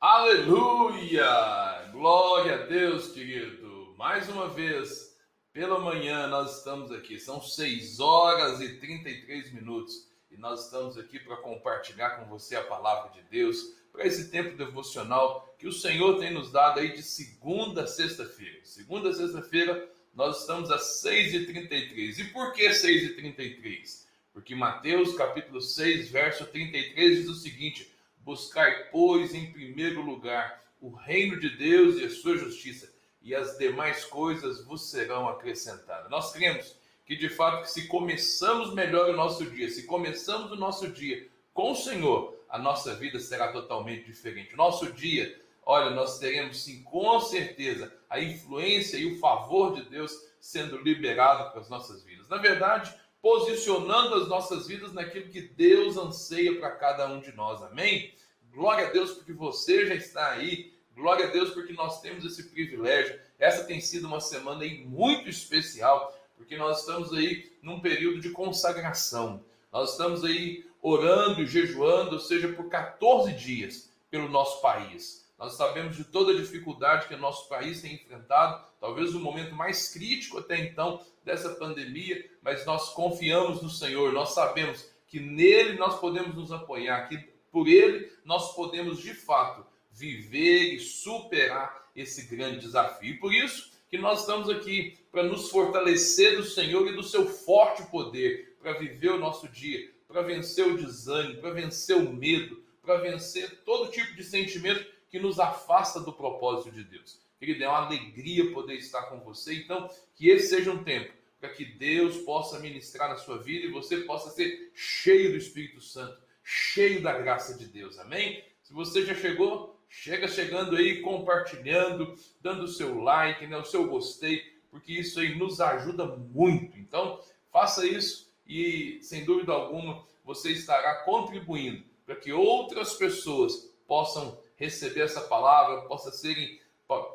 Aleluia! Glória a Deus, querido. Mais uma vez, pela manhã, nós estamos aqui. São 6 horas e 33 minutos e nós estamos aqui para compartilhar com você a palavra de Deus para esse tempo devocional que o Senhor tem nos dado aí de segunda a sexta-feira. Segunda a sexta-feira, nós estamos às 6h33. E por que 6h33? Porque Mateus capítulo 6, verso 33 diz o seguinte: Buscai, pois, em primeiro lugar o reino de Deus e a sua justiça, e as demais coisas vos serão acrescentadas. Nós cremos que de fato que se começamos melhor o nosso dia, se começamos o nosso dia com o Senhor, a nossa vida será totalmente diferente. O nosso dia, olha, nós teremos sim com certeza a influência e o favor de Deus sendo liberado para as nossas vidas. Na verdade, posicionando as nossas vidas naquilo que Deus anseia para cada um de nós. Amém? Glória a Deus porque você já está aí. Glória a Deus porque nós temos esse privilégio. Essa tem sido uma semana aí muito especial, porque nós estamos aí num período de consagração. Nós estamos aí orando e jejuando, ou seja, por 14 dias pelo nosso país. Nós sabemos de toda a dificuldade que o nosso país tem enfrentado, talvez o momento mais crítico até então dessa pandemia, mas nós confiamos no Senhor, nós sabemos que nele nós podemos nos apoiar, que por ele nós podemos de fato viver e superar esse grande desafio. E por isso que nós estamos aqui para nos fortalecer do Senhor e do seu forte poder, para viver o nosso dia, para vencer o desânimo, para vencer o medo, para vencer todo tipo de sentimento que nos afasta do propósito de Deus. Querido, é uma alegria poder estar com você. Então, que esse seja um tempo para que Deus possa ministrar na sua vida e você possa ser cheio do Espírito Santo, cheio da graça de Deus. Amém? Se você já chegou, chega chegando aí, compartilhando, dando o seu like, né, o seu gostei, porque isso aí nos ajuda muito. Então, faça isso e, sem dúvida alguma, você estará contribuindo para que outras pessoas possam receber essa palavra, possa serem,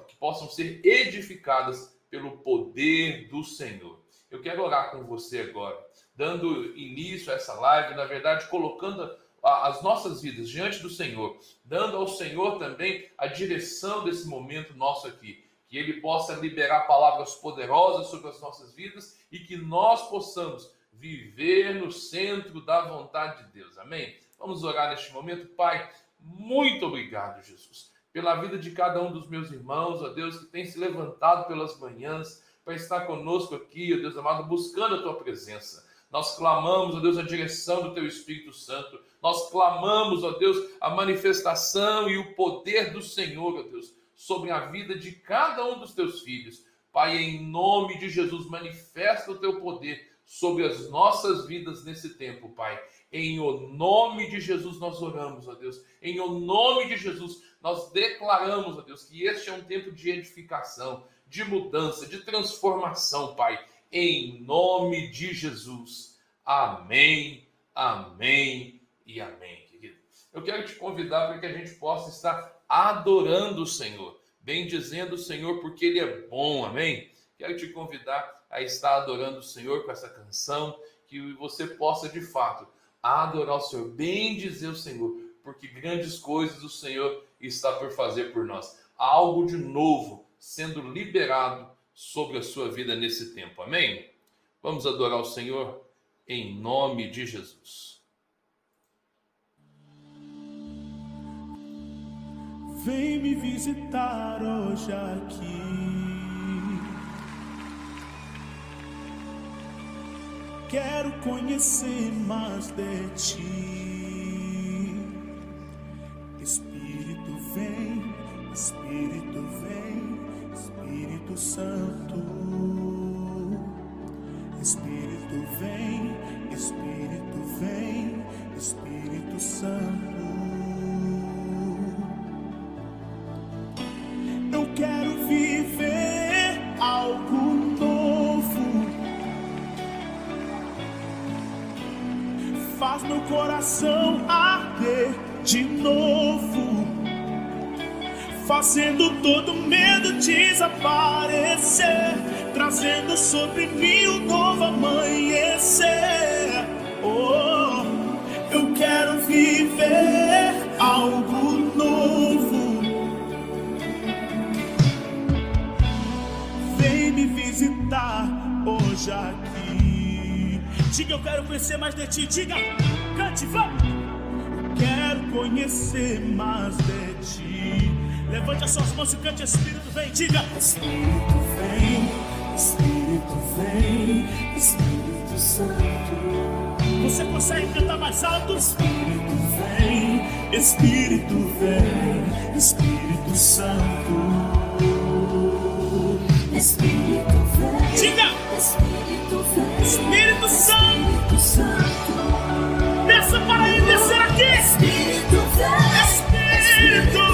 que possam ser edificadas pelo poder do Senhor. Eu quero orar com você agora, dando início a essa live, na verdade, colocando as nossas vidas diante do Senhor, dando ao Senhor também a direção desse momento nosso aqui, que Ele possa liberar palavras poderosas sobre as nossas vidas e que nós possamos viver no centro da vontade de Deus. Amém? Vamos orar neste momento, Pai. Muito obrigado, Jesus, pela vida de cada um dos meus irmãos, ó Deus, que tem se levantado pelas manhãs para estar conosco aqui, ó Deus amado, buscando a tua presença. Nós clamamos, ó Deus, a direção do teu Espírito Santo. Nós clamamos, ó Deus, a manifestação e o poder do Senhor, ó Deus, sobre a vida de cada um dos teus filhos. Pai, em nome de Jesus, manifesta o teu poder sobre as nossas vidas nesse tempo, Pai. Em o nome de Jesus nós oramos, ó Deus. Em o nome de Jesus nós declaramos, ó Deus, que este é um tempo de edificação, de mudança, de transformação, Pai. Em nome de Jesus. Amém, amém e amém, querido. Eu quero te convidar para que a gente possa estar adorando o Senhor, bendizendo o Senhor porque Ele é bom, amém? Quero te convidar a estar adorando o Senhor com essa canção, que você possa de fato adorar o Senhor, bem dizer o Senhor, porque grandes coisas o Senhor está por fazer por nós. Algo de novo sendo liberado sobre a sua vida nesse tempo. Amém? Vamos adorar o Senhor em nome de Jesus. Vem me visitar hoje aqui. Quero conhecer mais de ti. Diga, eu quero conhecer mais de ti. Diga, cante, vamos. Quero conhecer mais de ti. Levante as suas mãos e cante, Espírito vem. Diga, Espírito vem, Espírito vem, Espírito Santo. você consegue cantar mais alto? Espírito vem, Espírito vem, Espírito Santo. Espírito Diga, Espírito Santo. desça para ele descer aqui. Espírito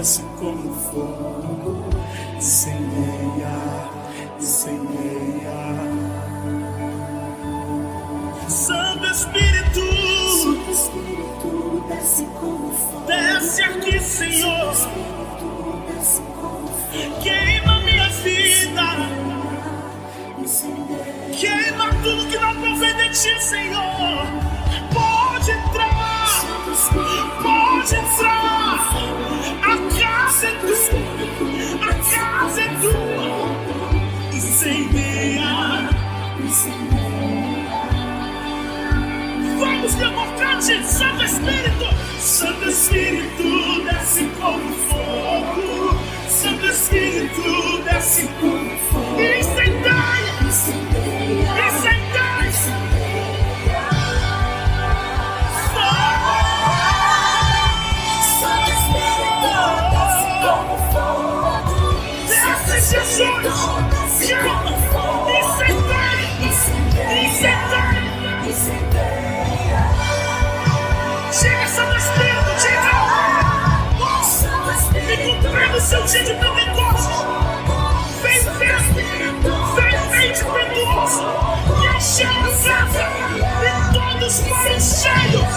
desce como fogo, incendeia, incendeia. Santo Espírito! Santo Espírito desce como fogo. Desce aqui, Senhor! Espírito desce como fogo. Queima minha vida! Queima tudo que não provém de ti, Senhor! Pode entrar! Santo Espírito Pode Santo Espírito! Santo Espírito desce como fogo! Santo Espírito desce como fogo! Cumpre o seu dia de Pentecostes! Vem vento! Vem vento impetuoso! E encher a casa! E todos forem!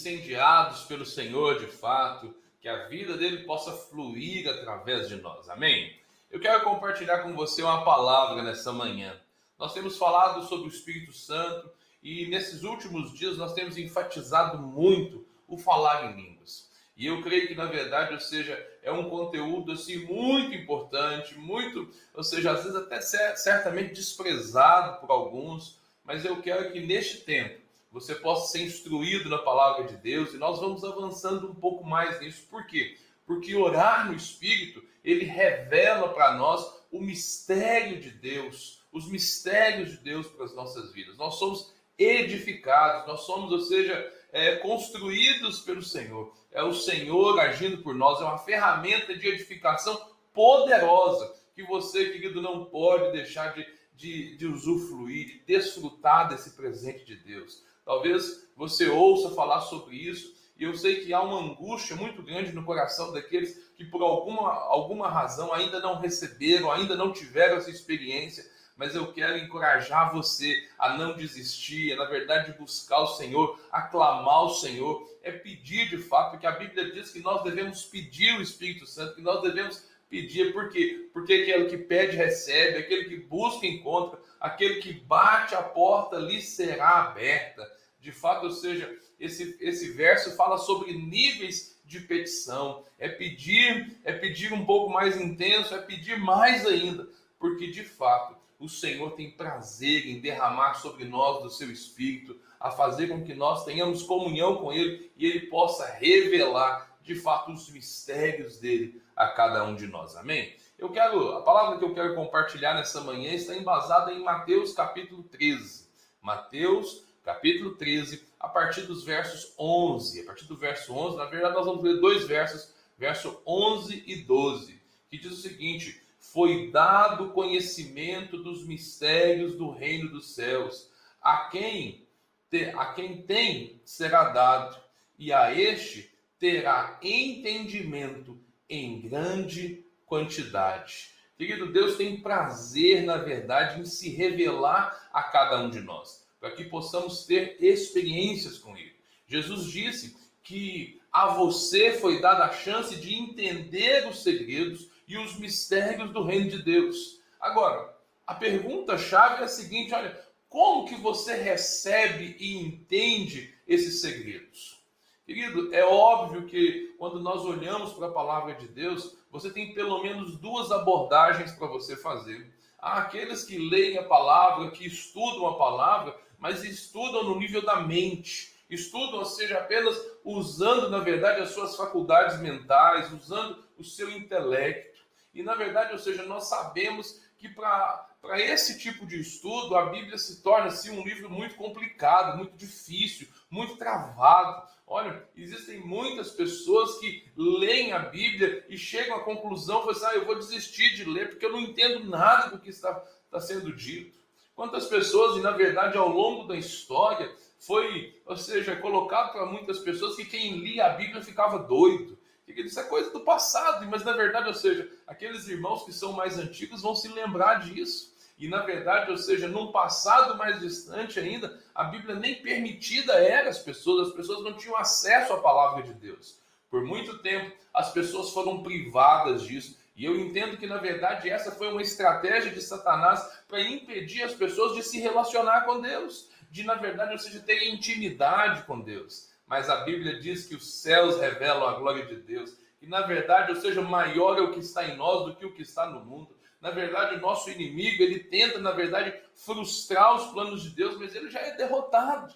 Incendiados pelo Senhor de fato, que a vida dele possa fluir através de nós. Amém? Eu quero compartilhar com você uma palavra nessa manhã. Nós temos falado sobre o Espírito Santo e nesses últimos dias nós temos enfatizado muito o falar em línguas. E eu creio que na verdade, ou seja, é um conteúdo assim muito importante, muito, ou seja, às vezes até certamente desprezado por alguns, mas eu quero que neste tempo você possa ser instruído na palavra de Deus e nós vamos avançando um pouco mais nisso. Por quê? Porque orar no Espírito, ele revela para nós o mistério de Deus, os mistérios de Deus para as nossas vidas. Nós somos edificados, nós somos, ou seja, é, construídos pelo Senhor. É o Senhor agindo por nós, é uma ferramenta de edificação poderosa que você, querido, não pode deixar de de, de usufruir, de desfrutar desse presente de Deus. Talvez você ouça falar sobre isso e eu sei que há uma angústia muito grande no coração daqueles que por alguma, alguma razão ainda não receberam, ainda não tiveram essa experiência, mas eu quero encorajar você a não desistir, a, na verdade buscar o Senhor, aclamar o Senhor, é pedir de fato, porque a Bíblia diz que nós devemos pedir o Espírito Santo, que nós devemos pedir, por quê? Porque aquele que pede, recebe, aquele que busca, encontra, aquele que bate a porta lhe será aberta. De fato, ou seja, esse, esse verso fala sobre níveis de petição. É pedir, é pedir um pouco mais intenso, é pedir mais ainda, porque de fato o Senhor tem prazer em derramar sobre nós do seu espírito, a fazer com que nós tenhamos comunhão com ele e ele possa revelar de fato os mistérios dele a cada um de nós. Amém? Eu quero, a palavra que eu quero compartilhar nessa manhã está embasada em Mateus capítulo 13. Mateus capítulo 13, a partir dos versos 11. A partir do verso 11, na verdade nós vamos ler dois versos, verso 11 e 12, que diz o seguinte: Foi dado conhecimento dos mistérios do reino dos céus. A quem a quem tem será dado, e a este terá entendimento em grande quantidade. Querido, Deus tem prazer, na verdade, em se revelar a cada um de nós, para que possamos ter experiências com Ele. Jesus disse que a você foi dada a chance de entender os segredos e os mistérios do reino de Deus. Agora, a pergunta-chave é a seguinte: olha, como que você recebe e entende esses segredos? Querido, é óbvio que quando nós olhamos para a palavra de Deus, você tem pelo menos duas abordagens para você fazer. Há aqueles que leem a palavra, que estudam a palavra, mas estudam no nível da mente. Estudam, ou seja, apenas usando, na verdade, as suas faculdades mentais, usando o seu intelecto. E, na verdade, ou seja, nós sabemos que para esse tipo de estudo, a Bíblia se torna assim, um livro muito complicado, muito difícil, muito travado. Olha, existem muitas pessoas que leem a Bíblia e chegam à conclusão, assim, ah, eu vou desistir de ler porque eu não entendo nada do que está, está sendo dito. Quantas pessoas, e na verdade ao longo da história, foi, ou seja, colocado para muitas pessoas que quem lia a Bíblia ficava doido. Isso é coisa do passado, mas na verdade, ou seja, aqueles irmãos que são mais antigos vão se lembrar disso. E na verdade, ou seja, num passado mais distante ainda, a Bíblia nem permitida era às pessoas, as pessoas não tinham acesso à palavra de Deus. Por muito tempo, as pessoas foram privadas disso. E eu entendo que, na verdade, essa foi uma estratégia de Satanás para impedir as pessoas de se relacionar com Deus, de, na verdade, ou seja, ter intimidade com Deus. Mas a Bíblia diz que os céus revelam a glória de Deus. E, na verdade, ou seja, maior é o que está em nós do que o que está no mundo. Na verdade, o nosso inimigo, ele tenta, na verdade, frustrar os planos de Deus, mas ele já é derrotado.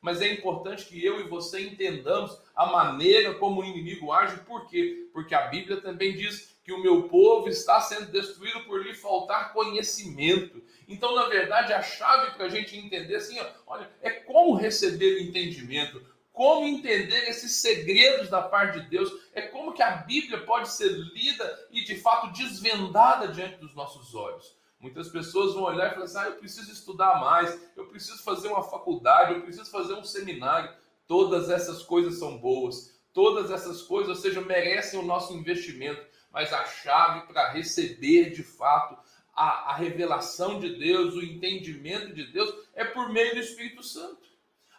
Mas é importante que eu e você entendamos a maneira como o inimigo age, por quê? Porque a Bíblia também diz que o meu povo está sendo destruído por lhe faltar conhecimento. Então, na verdade, a chave para a gente entender assim, ó, olha, é como receber o entendimento, como entender esses segredos da parte de Deus, é como que a Bíblia pode ser lida e de fato desvendada diante dos nossos olhos. Muitas pessoas vão olhar e falar assim: ah, eu preciso estudar mais, eu preciso fazer uma faculdade, eu preciso fazer um seminário. Todas essas coisas são boas, todas essas coisas, ou seja, merecem o nosso investimento, mas a chave para receber de fato a, a revelação de Deus, o entendimento de Deus, é por meio do Espírito Santo.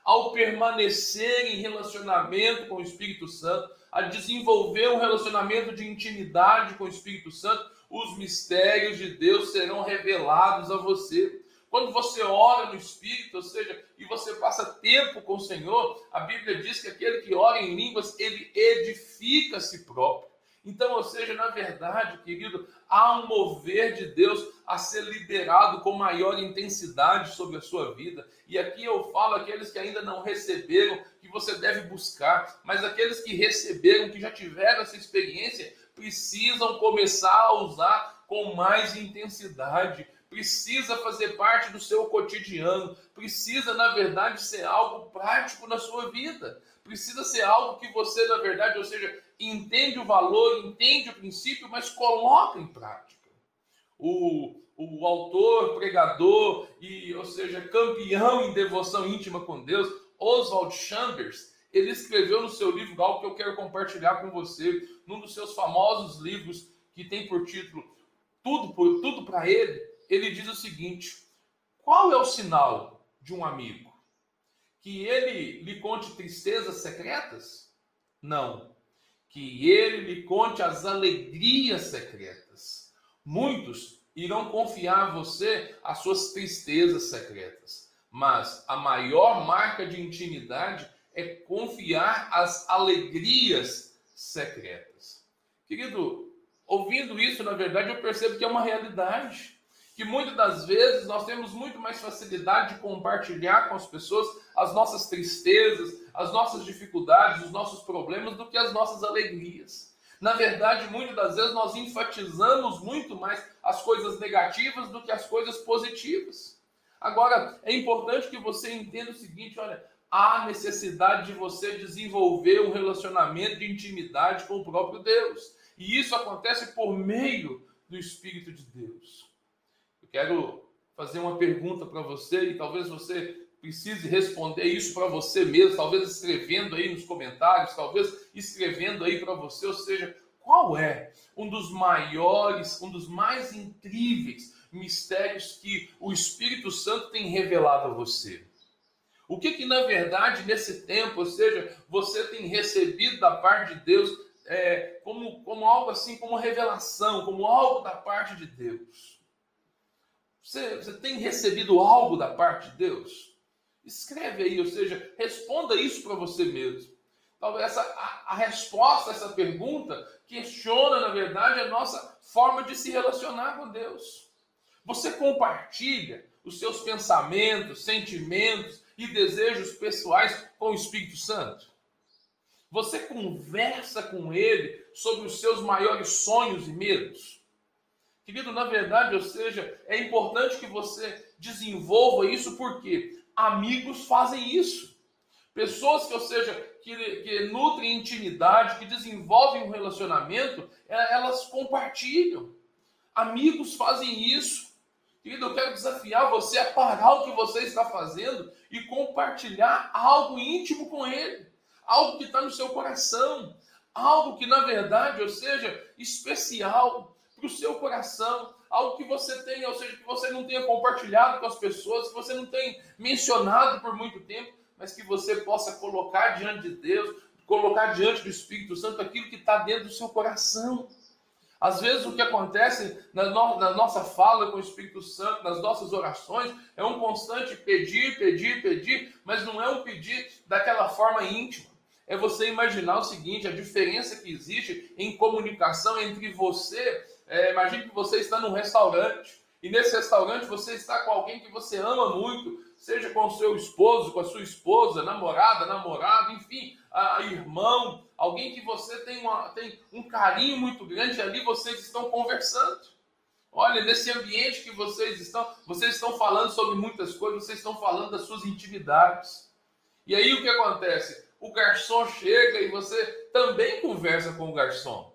ao permanecer em relacionamento com o Espírito Santo, a desenvolver um relacionamento de intimidade com o Espírito Santo, os mistérios de Deus serão revelados a você. Quando você ora no Espírito, ou seja, e você passa tempo com o Senhor, a Bíblia diz que aquele que ora em línguas, ele edifica a si próprio. Então, ou seja, na verdade, querido, há um mover de Deus a ser liberado com maior intensidade sobre a sua vida. E aqui eu falo aqueles que ainda não receberam, que você deve buscar, mas aqueles que receberam, que já tiveram essa experiência, precisam começar a usar com mais intensidade. Precisa fazer parte do seu cotidiano, precisa, na verdade, ser algo prático na sua vida. Precisa ser algo que você, na verdade, ou seja, entende o valor, entende o princípio, mas coloca em prática. O, o autor, pregador e, ou seja, campeão em devoção íntima com Deus, Oswald Chambers, ele escreveu no seu livro algo que eu quero compartilhar com você, num dos seus famosos livros que tem por título Tudo por tudo para ele. Ele diz o seguinte: Qual é o sinal de um amigo? Que ele lhe conte tristezas secretas? Não que ele lhe conte as alegrias secretas. Muitos irão confiar a você as suas tristezas secretas, mas a maior marca de intimidade é confiar as alegrias secretas. Querido, ouvindo isso, na verdade, eu percebo que é uma realidade que muitas das vezes nós temos muito mais facilidade de compartilhar com as pessoas as nossas tristezas, as nossas dificuldades, os nossos problemas do que as nossas alegrias. Na verdade, muitas das vezes nós enfatizamos muito mais as coisas negativas do que as coisas positivas. Agora, é importante que você entenda o seguinte: olha, há necessidade de você desenvolver um relacionamento de intimidade com o próprio Deus. E isso acontece por meio do Espírito de Deus quero fazer uma pergunta para você e talvez você precise responder isso para você mesmo, talvez escrevendo aí nos comentários, talvez escrevendo aí para você, ou seja, qual é um dos maiores, um dos mais incríveis mistérios que o Espírito Santo tem revelado a você? O que que na verdade nesse tempo, ou seja, você tem recebido da parte de Deus é, como, como algo assim, como revelação, como algo da parte de Deus? Você, você tem recebido algo da parte de Deus? Escreve aí, ou seja, responda isso para você mesmo. Talvez essa, a, a, resposta a essa pergunta questiona, na verdade, a nossa forma de se relacionar com Deus. Você compartilha os seus pensamentos, sentimentos e desejos pessoais com o Espírito Santo? Você conversa com Ele sobre os seus maiores sonhos e medos? Querido, na verdade, ou seja, é importante que você desenvolva isso porque amigos fazem isso. Pessoas que, ou seja, que, que nutrem intimidade, que desenvolvem um relacionamento, é, elas compartilham. Amigos fazem isso. Querido, eu quero desafiar você a parar o que você está fazendo e compartilhar algo íntimo com ele, algo que está no seu coração, algo que na verdade, ou seja, especial, para o seu coração, algo que você tenha, ou seja, que você não tenha compartilhado com as pessoas, que você não tenha mencionado por muito tempo, mas que você possa colocar diante de Deus, colocar diante do Espírito Santo aquilo que está dentro do seu coração. Às vezes o que acontece na, no, na, nossa fala com o Espírito Santo, nas nossas orações, é um constante pedir, pedir, pedir, mas não é um pedir daquela forma íntima. É você imaginar o seguinte: a diferença que existe em comunicação entre você é, imagine que você está num restaurante e nesse restaurante você está com alguém que você ama muito, seja com o seu esposo, com a sua esposa, namorada, namorado, enfim, a, a irmão, alguém que você tem, uma, tem um carinho muito grande, ali vocês estão conversando. Olha, nesse ambiente que vocês estão, vocês estão falando sobre muitas coisas, vocês estão falando das suas intimidades. E aí o que acontece? O garçom chega e você também conversa com o garçom.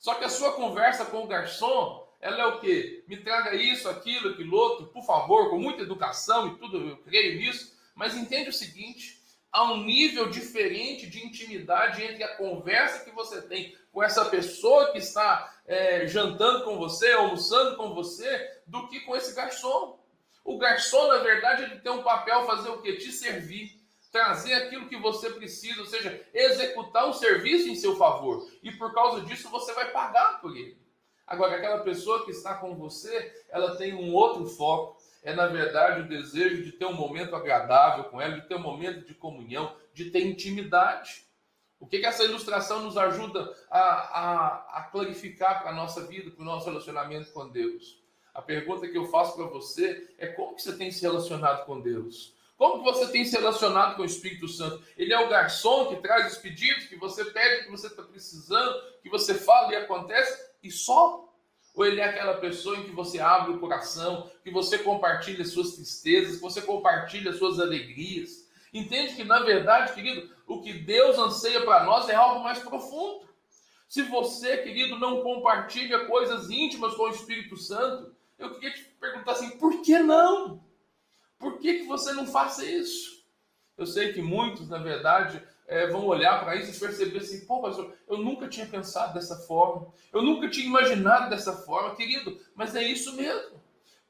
Só que a sua conversa com o garçom, ela é o quê? Me traga isso, aquilo, aquilo outro, por favor, com muita educação e tudo, eu creio nisso. Mas entende o seguinte: há um nível diferente de intimidade entre a conversa que você tem com essa pessoa que está é, jantando com você, almoçando com você, do que com esse garçom. O garçom, na verdade, ele tem um papel fazer o quê? Te servir. Trazer aquilo que você precisa, ou seja, executar um serviço em seu favor. E por causa disso você vai pagar por ele. Agora, aquela pessoa que está com você, ela tem um outro foco. É, na verdade, o desejo de ter um momento agradável com ela, de ter um momento de comunhão, de ter intimidade. O que, que essa ilustração nos ajuda a, a, a clarificar para a nossa vida, para o nosso relacionamento com Deus? A pergunta que eu faço para você é como que você tem se relacionado com Deus? Como você tem se relacionado com o Espírito Santo? Ele é o garçom que traz os pedidos, que você pede, que você está precisando, que você fala e acontece, e só? Ou ele é aquela pessoa em que você abre o coração, que você compartilha suas tristezas, que você compartilha suas alegrias? Entende que, na verdade, querido, o que Deus anseia para nós é algo mais profundo. Se você, querido, não compartilha coisas íntimas com o Espírito Santo, eu queria te perguntar assim: por que não? Por que, que você não faça isso? Eu sei que muitos, na verdade, é, vão olhar para isso e perceber assim: pô, pastor, eu nunca tinha pensado dessa forma, eu nunca tinha imaginado dessa forma, querido, mas é isso mesmo.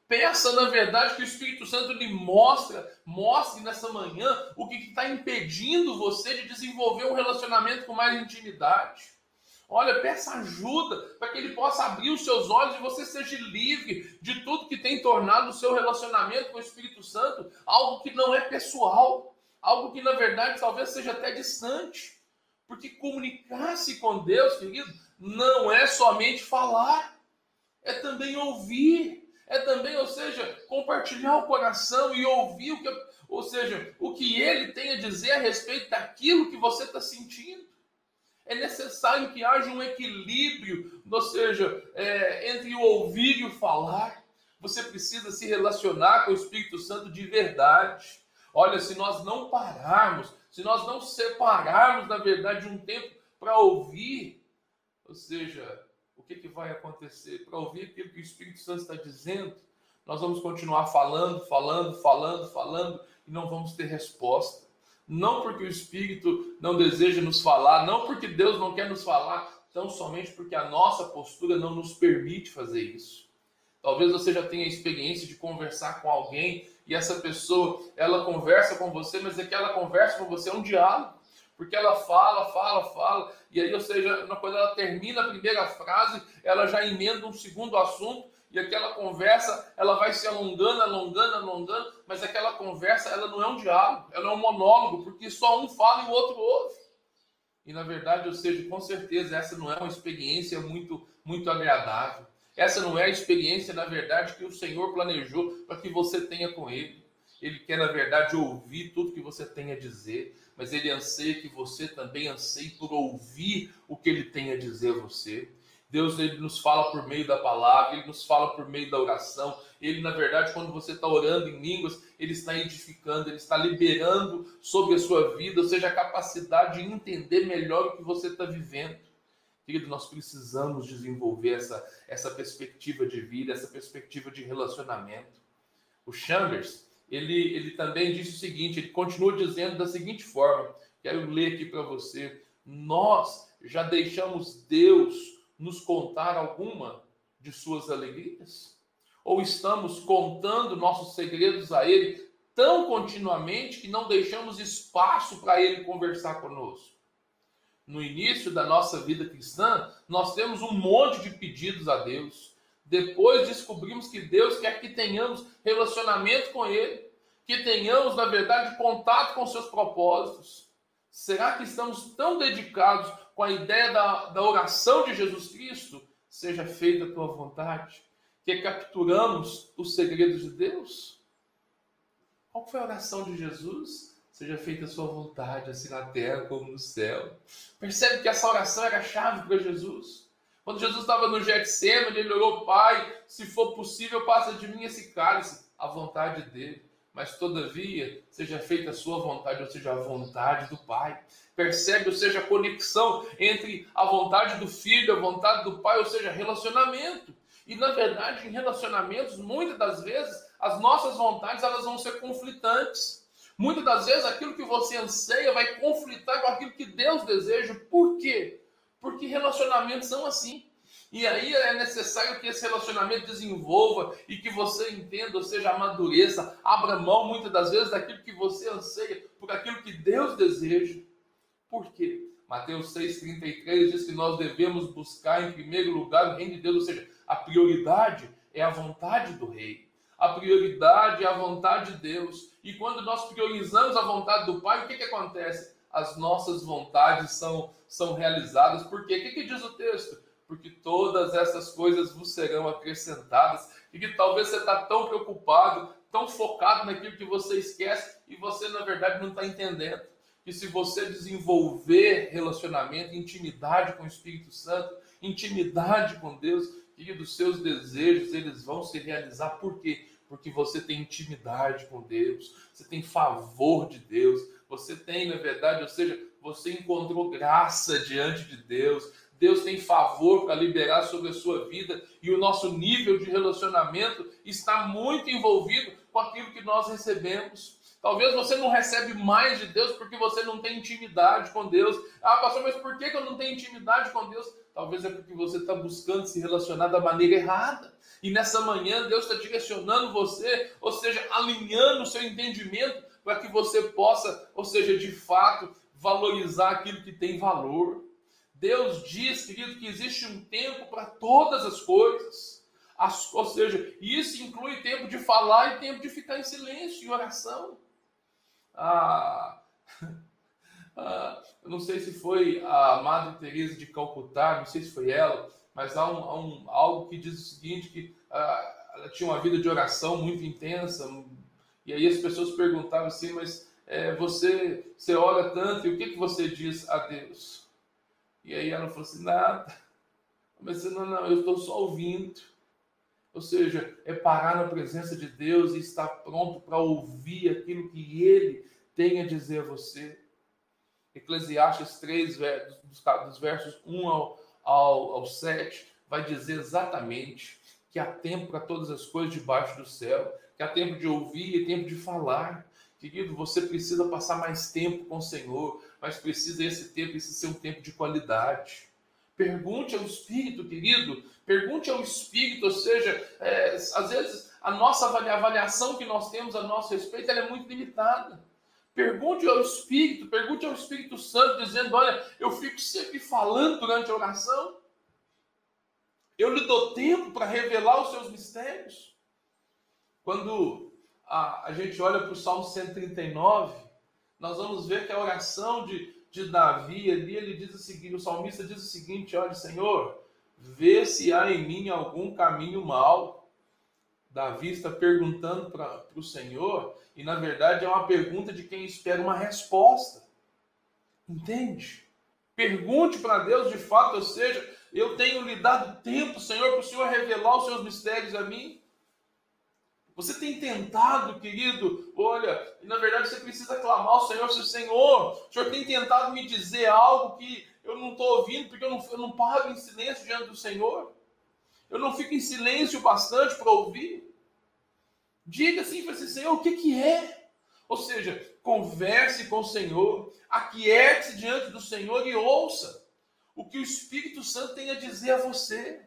Peça, na verdade, que o Espírito Santo lhe mostre, mostre nessa manhã o que está impedindo você de desenvolver um relacionamento com mais intimidade. Olha, peça ajuda para que ele possa abrir os seus olhos e você seja livre de tudo que tem tornado o seu relacionamento com o Espírito Santo algo que não é pessoal, algo que na verdade talvez seja até distante. Porque comunicar-se com Deus, querido, não é somente falar, é também ouvir, é também, ou seja, compartilhar o coração e ouvir o que, ou seja, o que ele tem a dizer a respeito daquilo que você está sentindo. É necessário que haja um equilíbrio, ou seja, é, entre o ouvir e o falar. Você precisa se relacionar com o Espírito Santo de verdade. Olha, se nós não pararmos, se nós não separarmos, na verdade, um tempo para ouvir, ou seja, o que, que vai acontecer? Para ouvir aquilo que o Espírito Santo está dizendo, nós vamos continuar falando, falando, falando, falando e não vamos ter resposta não porque o Espírito não deseja nos falar, não porque Deus não quer nos falar, tão somente porque a nossa postura não nos permite fazer isso. Talvez você já tenha a experiência de conversar com alguém e essa pessoa, ela conversa com você, mas é que ela conversa com você é um diálogo. Porque ela fala, fala, fala, e aí, ou seja, quando ela termina a primeira frase, ela já emenda um segundo assunto, e aquela conversa ela vai se alongando, alongando, alongando, mas aquela conversa ela não é um diálogo, ela é um monólogo, porque só um fala e o outro ouve. E na verdade, ou seja, com certeza essa não é uma experiência muito muito agradável. Essa não é a experiência, na verdade, que o Senhor planejou para que você tenha com Ele. Ele quer, na verdade, ouvir tudo que você tem a dizer, mas Ele anseia que você também anseie por ouvir o que Ele tem a dizer a você. Deus ele nos fala por meio da palavra, ele nos fala por meio da oração. Ele, na verdade, quando você está orando em línguas, ele está edificando, ele está liberando sobre a sua vida, ou seja, a capacidade de entender melhor o que você está vivendo. Querido, nós precisamos desenvolver essa, essa perspectiva de vida, essa perspectiva de relacionamento. O Chambers, ele, ele também disse o seguinte, ele continua dizendo da seguinte forma, quero ler aqui para você, nós já deixamos Deus nos contar alguma de suas alegrias? Ou estamos contando nossos segredos a Ele tão continuamente que não deixamos espaço para Ele conversar conosco? No início da nossa vida cristã, nós temos um monte de pedidos a Deus. Depois descobrimos que Deus quer que tenhamos relacionamento com Ele, que tenhamos, na verdade, contato com seus propósitos. Será que estamos tão dedicados com a ideia da, da oração de Jesus Cristo, seja feita a tua vontade, que capturamos os segredos de Deus? Qual foi a oração de Jesus? Seja feita a sua vontade, assim na terra como no céu. Percebe que essa oração era chave para Jesus? Quando Jesus estava no Getsemane, ele orou, Pai, se for possível, passa de mim esse cálice, a vontade dele mas todavia seja feita a sua vontade, ou seja, a vontade do Pai. Percebe, ou seja, a conexão entre a vontade do filho, a vontade do pai, ou seja, relacionamento. E na verdade, em relacionamentos, muitas das vezes, as nossas vontades elas vão ser conflitantes. Muitas das vezes, aquilo que você anseia vai conflitar com aquilo que Deus deseja. Por quê? Porque relacionamentos são assim. E aí é necessário que esse relacionamento desenvolva e que você entenda, ou seja, amadureça, abra mão muitas das vezes daquilo que você anseia, por aquilo que Deus deseja. Por quê? Mateus 6,33 diz que nós devemos buscar em primeiro lugar o reino de Deus, ou seja, a prioridade é a vontade do rei. A prioridade é a vontade de Deus. E quando nós priorizamos a vontade do Pai, o que, que acontece? As nossas vontades são, são realizadas. Por quê? O que, que diz o texto? Porque todas essas coisas vos serão acrescentadas. E que talvez você está tão preocupado, tão focado naquilo que você esquece e você, na verdade, não está entendendo. Que se você desenvolver relacionamento, intimidade com o Espírito Santo, intimidade com Deus, e dos seus desejos, eles vão se realizar. Por quê? Porque você tem intimidade com Deus, você tem favor de Deus, você tem, na verdade, ou seja, você encontrou graça diante de Deus, Deus tem favor para liberar sobre a sua vida e o nosso nível de relacionamento está muito envolvido com aquilo que nós recebemos. Talvez você não recebe mais de Deus porque você não tem intimidade com Deus. Ah, pastor, mas por que eu não tenho intimidade com Deus? Talvez é porque você está buscando se relacionar da maneira errada. E nessa manhã Deus está direcionando você, ou seja, alinhando o seu entendimento para que você possa, ou seja, de fato, valorizar aquilo que tem valor. Deus diz, querido, que existe um tempo para todas as coisas. As, ou seja, isso inclui tempo de falar e tempo de ficar em silêncio, em oração. Ah, ah, eu não sei se foi a Madre Teresa de Calcutá, não sei se foi ela, mas há, um, há um, algo que diz o seguinte, que ah, ela tinha uma vida de oração muito intensa, e aí as pessoas perguntavam assim, mas é, você, você ora tanto, e o que, que você diz a Deus? E aí ela falou assim: nada. Mas não, não, eu estou só ouvindo. Ou seja, é parar na presença de Deus e estar pronto para ouvir aquilo que Ele tem a dizer a você. Eclesiastes 3, dos versos 1 ao, ao, ao 7, vai dizer exatamente que há tempo para todas as coisas debaixo do céu, que há tempo de ouvir e tempo de falar. Querido, você precisa passar mais tempo com o Senhor, mas precisa esse tempo, esse ser um tempo de qualidade. Pergunte ao Espírito, querido, pergunte ao Espírito, ou seja, é, às vezes a nossa avaliação que nós temos a nosso respeito é muito limitada. Pergunte ao Espírito, pergunte ao Espírito Santo, dizendo: Olha, eu fico sempre falando durante a oração. Eu lhe dou tempo para revelar os seus mistérios. Quando a, a gente olha para o Salmo 139, nós vamos ver que a oração de, de Davi ali, ele diz o seguinte, o salmista diz o seguinte, olha, Senhor, vê se há em mim algum caminho mal. Davi está perguntando para o Senhor, e na verdade é uma pergunta de quem espera uma resposta. Entende? Pergunte para Deus de fato, ou seja, eu tenho lhe dado tempo, Senhor, para o Senhor revelar os seus mistérios a mim. Você tem tentado, querido, olha, e na verdade você precisa clamar ao Senhor, seu Senhor, o Senhor tem tentado me dizer algo que eu não estou ouvindo, porque eu não, eu não paro em silêncio diante do Senhor. Eu não fico em silêncio bastante para ouvir. Diga assim para esse Senhor, o que, que é? Ou seja, converse com o Senhor, aquiete-se diante do Senhor e ouça o que o Espírito Santo tem a dizer a você.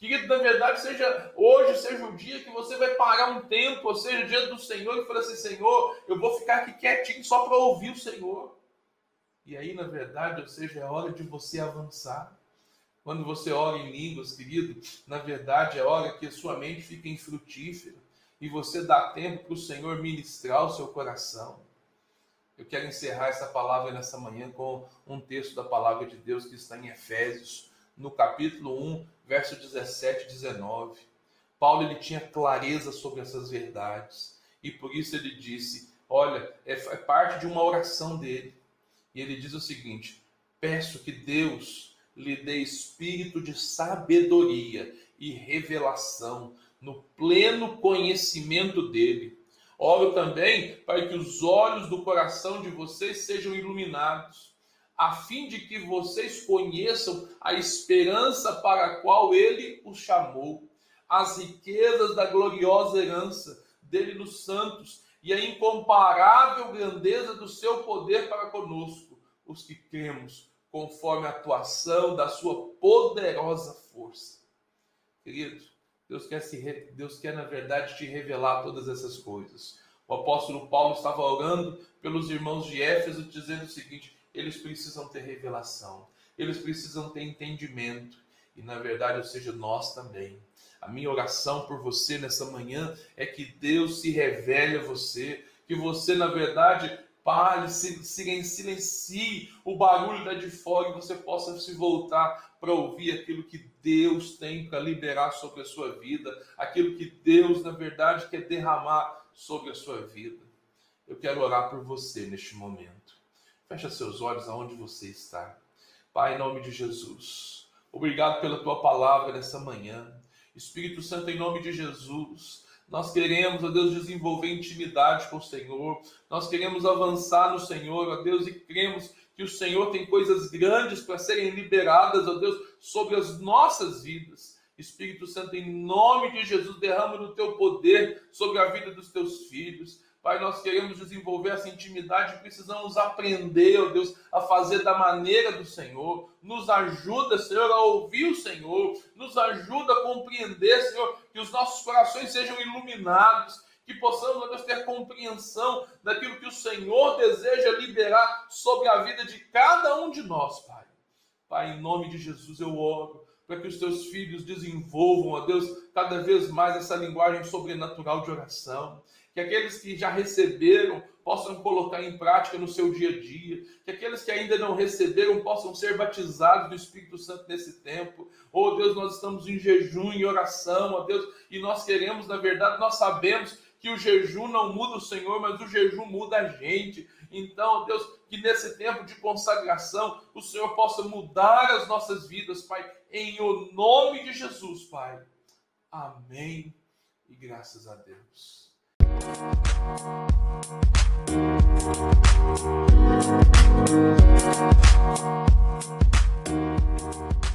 Querido, na verdade, seja hoje, seja o dia que você vai parar um tempo, ou seja, diante do Senhor e falar assim: Senhor, eu vou ficar aqui quietinho só para ouvir o Senhor. E aí, na verdade, ou seja, é hora de você avançar. Quando você ora em línguas, querido, na verdade é hora que a sua mente fique infrutífera e você dá tempo para o Senhor ministrar o seu coração. Eu quero encerrar essa palavra nessa manhã com um texto da palavra de Deus que está em Efésios, no capítulo 1, verso 17 e 19. Paulo ele tinha clareza sobre essas verdades e por isso ele disse: Olha, é, é parte de uma oração dele. E ele diz o seguinte: Peço que Deus lhe dê espírito de sabedoria e revelação no pleno conhecimento dele. Oro também para que os olhos do coração de vocês sejam iluminados a fim de que vocês conheçam a esperança para a qual ele os chamou, as riquezas da gloriosa herança dele nos santos e a incomparável grandeza do seu poder para conosco, os que cremos, conforme a atuação da sua poderosa força. Querido, Deus quer, se, Deus quer, na verdade, te revelar todas essas coisas. O apóstolo Paulo estava orando pelos irmãos de Éfeso, dizendo o seguinte: eles precisam ter revelação, eles precisam ter entendimento. E na verdade, ou seja, nós também. A minha oração por você nessa manhã é que Deus se revele a você, que você, na verdade, pare, silencie o barulho da de fora e você possa se voltar para ouvir aquilo que Deus tem para liberar sobre a sua vida, aquilo que Deus, na verdade, quer derramar sobre a sua vida. Eu quero orar por você neste momento. Fecha seus olhos aonde você está. Pai, em nome de Jesus, obrigado pela tua palavra nessa manhã. Espírito Santo, em nome de Jesus, nós queremos, ó Deus, desenvolver intimidade com o Senhor. Nós queremos avançar no Senhor, ó Deus, e cremos que o Senhor tem coisas grandes para serem liberadas, ó Deus, sobre as nossas vidas. Espírito Santo, em nome de Jesus, derrama no teu poder sobre a vida dos teus filhos. Pai, nós queremos desenvolver essa intimidade, precisamos aprender, ó Deus, a fazer da maneira do Senhor. Nos ajuda, Senhor, a ouvir o Senhor. Nos ajuda a compreender, Senhor, que os nossos corações sejam iluminados, que possamos, ó Deus, ter compreensão daquilo que o Senhor deseja liberar sobre a vida de cada um de nós, Pai. Pai, em nome de Jesus eu oro para que os teus filhos desenvolvam, ó Deus, cada vez mais essa linguagem sobrenatural de oração que aqueles que já receberam possam colocar em prática no seu dia a dia, que aqueles que ainda não receberam possam ser batizados do Espírito Santo nesse tempo. Oh Deus, nós estamos em jejum e oração, ó oh, Deus, e nós queremos, na verdade, nós sabemos que o jejum não muda o Senhor, mas o jejum muda a gente. Então, Deus, que nesse tempo de consagração o Senhor possa mudar as nossas vidas, Pai, em o nome de Jesus, Pai. Amém. E graças a Deus. Thank you.